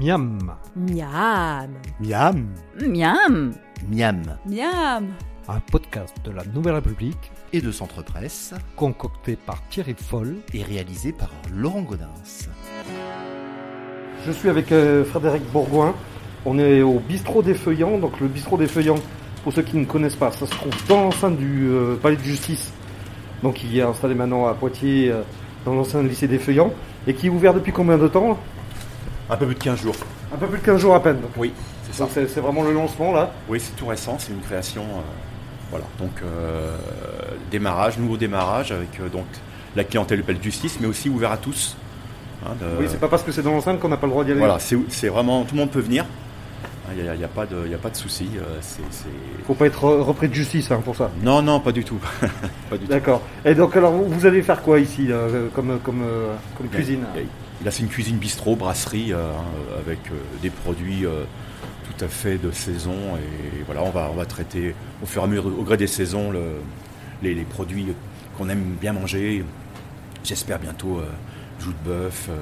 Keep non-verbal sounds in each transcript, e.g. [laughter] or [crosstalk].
Miam, Miam. Miam. Miam. Miam. Miam. un podcast de la Nouvelle République Et de Centre Presse concocté par Thierry Foll. et réalisé par Laurent Godin. Je suis avec euh, Frédéric Bourgoin. On est au bistrot des Feuillants. Donc le bistrot des Feuillants, pour ceux qui ne connaissent pas, ça se trouve dans l'enceinte du euh, palais de justice. Donc il est installé maintenant à Poitiers, euh, dans l'ancien lycée des Feuillants. Et qui est ouvert depuis combien de temps? Un peu plus de 15 jours. Un peu plus de 15 jours à peine. Donc Oui, c'est ça. c'est vraiment le lancement là. Oui, c'est tout récent, c'est une création. euh, voilà, donc euh, démarrage, nouveau démarrage avec euh, donc la clientèle de justice, mais aussi ouvert à tous. hein, de- Oui, c'est pas parce que c'est dans l'enceinte qu'on n'a pas le droit d'y aller. voilà, c'est vraiment tout le monde peut venir. Il n'y a, y a pas de, y a pas de souci. c'est- c'est- Faut pas être re- repris de justice hein, pour ça. Non, non, pas du tout. [laughs] pas du tout. D'accord. Et donc alors vous allez faire quoi ici euh, comme comme euh, comme cuisine? Il y a- Là, c'est une cuisine bistrot, brasserie, euh, hein, avec euh, des produits euh, tout à fait de saison. Et voilà, on va, on va traiter au fur et à mesure, au gré des saisons, le- les, les produits qu'on aime bien manger. J'espère bientôt euh, joue de bœuf, euh,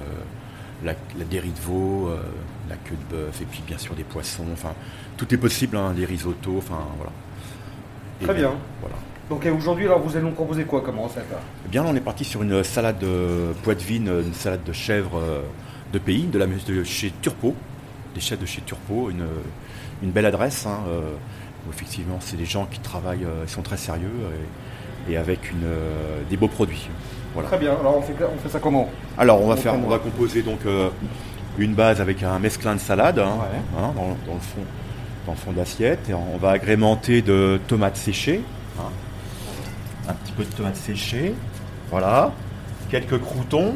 la, la riz de veau, euh, la queue de bœuf, et puis bien sûr des poissons. Enfin, tout est possible, hein, des risottos. Enfin, voilà. Et Très bien. Voilà. Donc aujourd'hui alors vous allez nous proposer quoi comme recette Eh bien, là, on est parti sur une salade de poitevine, une salade de chèvre euh, de pays, de, la, de chez Turpo, des chefs de chez Turpo, une, une belle adresse. hein, euh, où effectivement, c'est des gens qui travaillent, euh, ils sont très sérieux et, et avec une, des beaux produits. Voilà. Très bien. Alors on fait on fait ça comment? Alors, on va On faire, on va composer donc euh, une base avec un mesclin de salade hein, Ouais. hein, dans, dans le fond, dans le fond d'assiette, et on va agrémenter de tomates séchées, hein, un petit peu de tomates séchées, voilà, quelques croutons.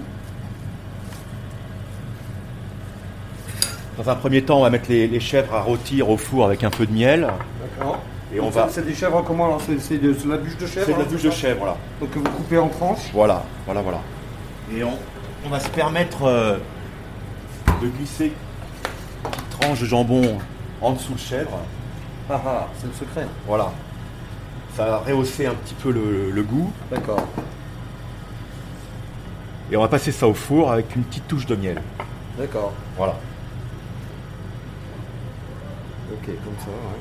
Dans un premier temps, on va mettre les, les chèvres à rôtir au four avec un peu de miel, D'accord. et on va. C'est des chèvres comment C'est de, de la bûche de chèvre C'est de la hein, bûche de chèvre, voilà. Donc que vous coupez en tranches. Voilà, voilà, voilà. Et on, on va se permettre euh, de glisser une tranche de jambon en dessous le chèvre. Ah ah, c'est le secret. Voilà. Ça va rehausser un petit peu le, le goût. D'accord. Et on va passer ça au four avec une petite touche de miel. D'accord. Voilà. Ok, comme ça. Ouais.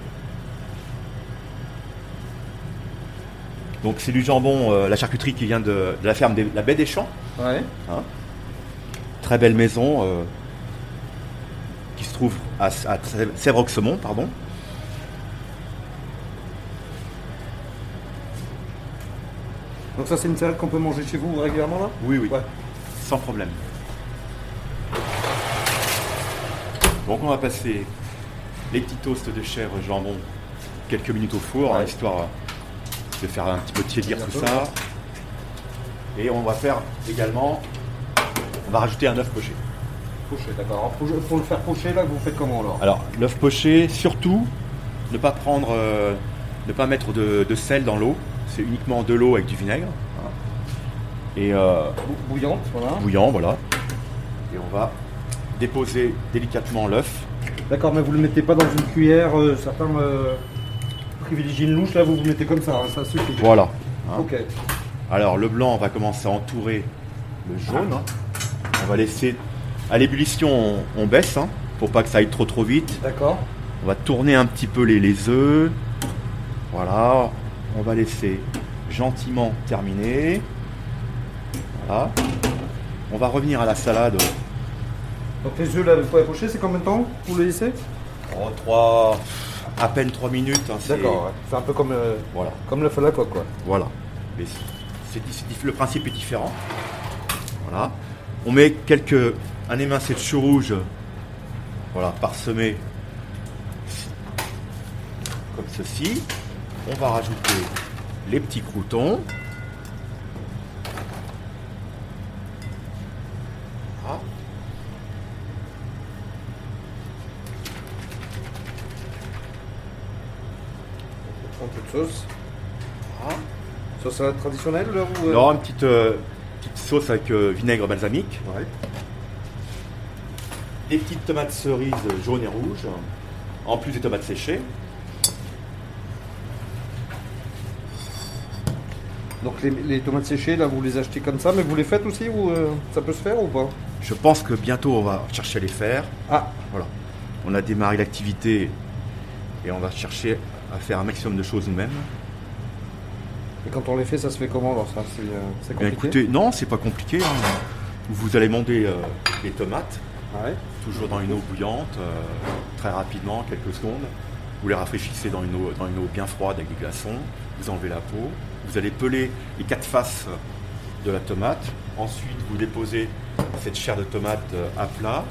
Donc c'est du jambon, euh, la charcuterie qui vient de, de la ferme de la baie des Champs. Ouais. Très belle maison euh, qui se trouve à, à pardon. Donc ça c'est une salade qu'on peut manger chez vous régulièrement là Oui, oui. Ouais. Sans problème. Donc on va passer les petits toasts de chèvre et jambon quelques minutes au four, Ouais. histoire de faire un petit peu tiédir tout peu. ça. Et on va faire également, on va rajouter un œuf poché. Poché, d'accord. Pour, pour le faire pocher là, vous faites comment alors? Alors l'œuf poché, surtout, ne pas prendre, euh, ne pas mettre de, de sel dans l'eau. C'est uniquement de l'eau avec du vinaigre. hein. Et euh, Bou- Bouillante, voilà. bouillant, voilà. Et on va déposer délicatement l'œuf. D'accord, mais vous le mettez pas dans une cuillère. euh, certains euh, privilégient une louche, là vous vous mettez comme ça, hein, ça suffit. Voilà. hein. Ok. Alors le blanc, on va commencer à entourer le jaune. On va laisser à l'ébullition, on, on baisse hein, pour pas que ça aille trop trop vite. D'accord. On va tourner un petit peu les, les œufs. Voilà. On va laisser gentiment terminer. Voilà. On va revenir à la salade. Donc les œufs là, faut les pocher, c'est combien de temps Vous les laissez Oh, trois, à peine 3 minutes. hein, c'est- D'accord, ouais. c'est un peu comme, euh, Voilà. comme l'œuf à la coque quoi. Voilà. Mais le principe est différent. Voilà. On met quelques un émincé de chou rouge. Voilà, parsemé comme ceci. On va rajouter les petits croutons. Voilà. Un peu de sauce. Voilà. Sauce salade traditionnelle là ou, euh, Alors, une petite, euh, petite sauce avec euh, vinaigre balsamique. Ouais. Des petites tomates cerises jaunes et rouges. En plus des tomates séchées. Donc les, les tomates séchées, là, vous les achetez comme ça, mais vous les faites aussi ou euh, ça peut se faire ou pas? Je pense que bientôt on va chercher à les faire. Ah, Voilà. On a démarré l'activité et on va chercher à faire un maximum de choses nous-mêmes. et quand on les fait, ça se fait comment alors ça C'est euh, compliqué? écoutez, non, c'est pas compliqué. hein. Vous allez monter euh, les tomates, Ah ouais? toujours dans une eau bouillante, euh, très rapidement, quelques secondes. Vous les rafraîchissez dans une eau, dans une eau bien froide avec des glaçons. Vous enlevez la peau. Vous allez peler les quatre faces de la tomate. Ensuite, vous déposez cette chair de tomate euh, à plat.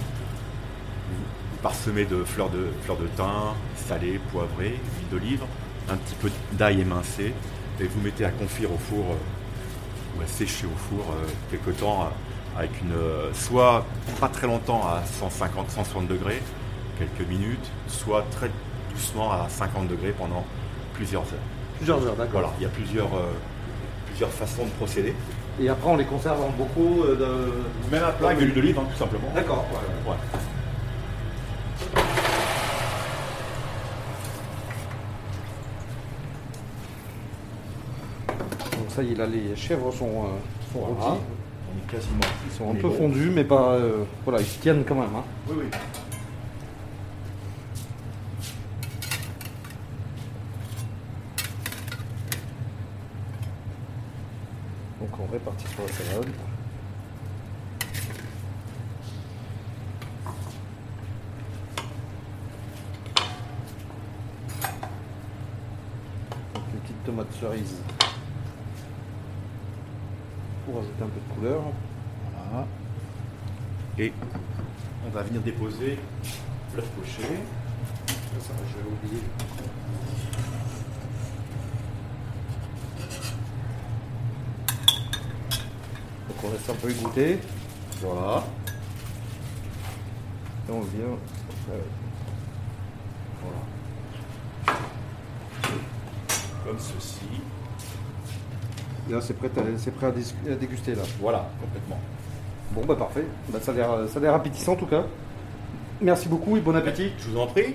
Vous parsemez de fleurs de, fleurs de thym, salées, poivrées, huile d'olive, un petit peu d'ail émincé. Et vous mettez à confire au four euh, ou à sécher au four euh, quelque temps avec une soit pas très longtemps à 150 160 degrés quelques minutes soit très doucement à 50 degrés pendant plusieurs heures. Plusieurs heures, d'accord. Voilà, il y a plusieurs euh, plusieurs façons de procéder. Et après, on les conserve en bocaux euh, de... Même à plat avec de l'huile d'olive hein, tout simplement. D'accord. Ouais. Donc ça y est, là, les chèvres sont, euh, sont Voilà. rôties. Ils sont un peu fondus, mais pas... euh, voilà, ils se tiennent quand même. hein. Oui oui. Donc on répartit sur la salade. Une petite tomate cerise pour rajouter un peu de couleur. Voilà. Et on va venir déposer l'œuf poché. Ça, j'avais oublié. On laisse un peu égoutter Voilà. et on vient. euh, Voilà. Comme ceci. et là c'est prêt, à, prêt à, déguster là. Voilà, complètement. Bon bah parfait. Bah, ça a l'air appétissant en tout cas. Merci beaucoup et bon appétit. Je vous en prie.